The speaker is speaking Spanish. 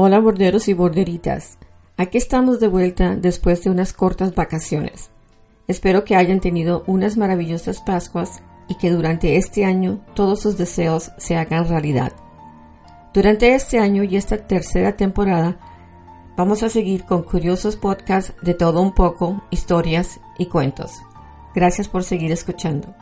Hola borderos y borderitas. Aquí estamos de vuelta después de unas cortas vacaciones. Espero que hayan tenido unas maravillosas Pascuas y que durante este año todos sus deseos se hagan realidad. Durante este año y esta tercera temporada vamos a seguir con curiosos podcasts de todo un poco, historias y cuentos. Gracias por seguir escuchando.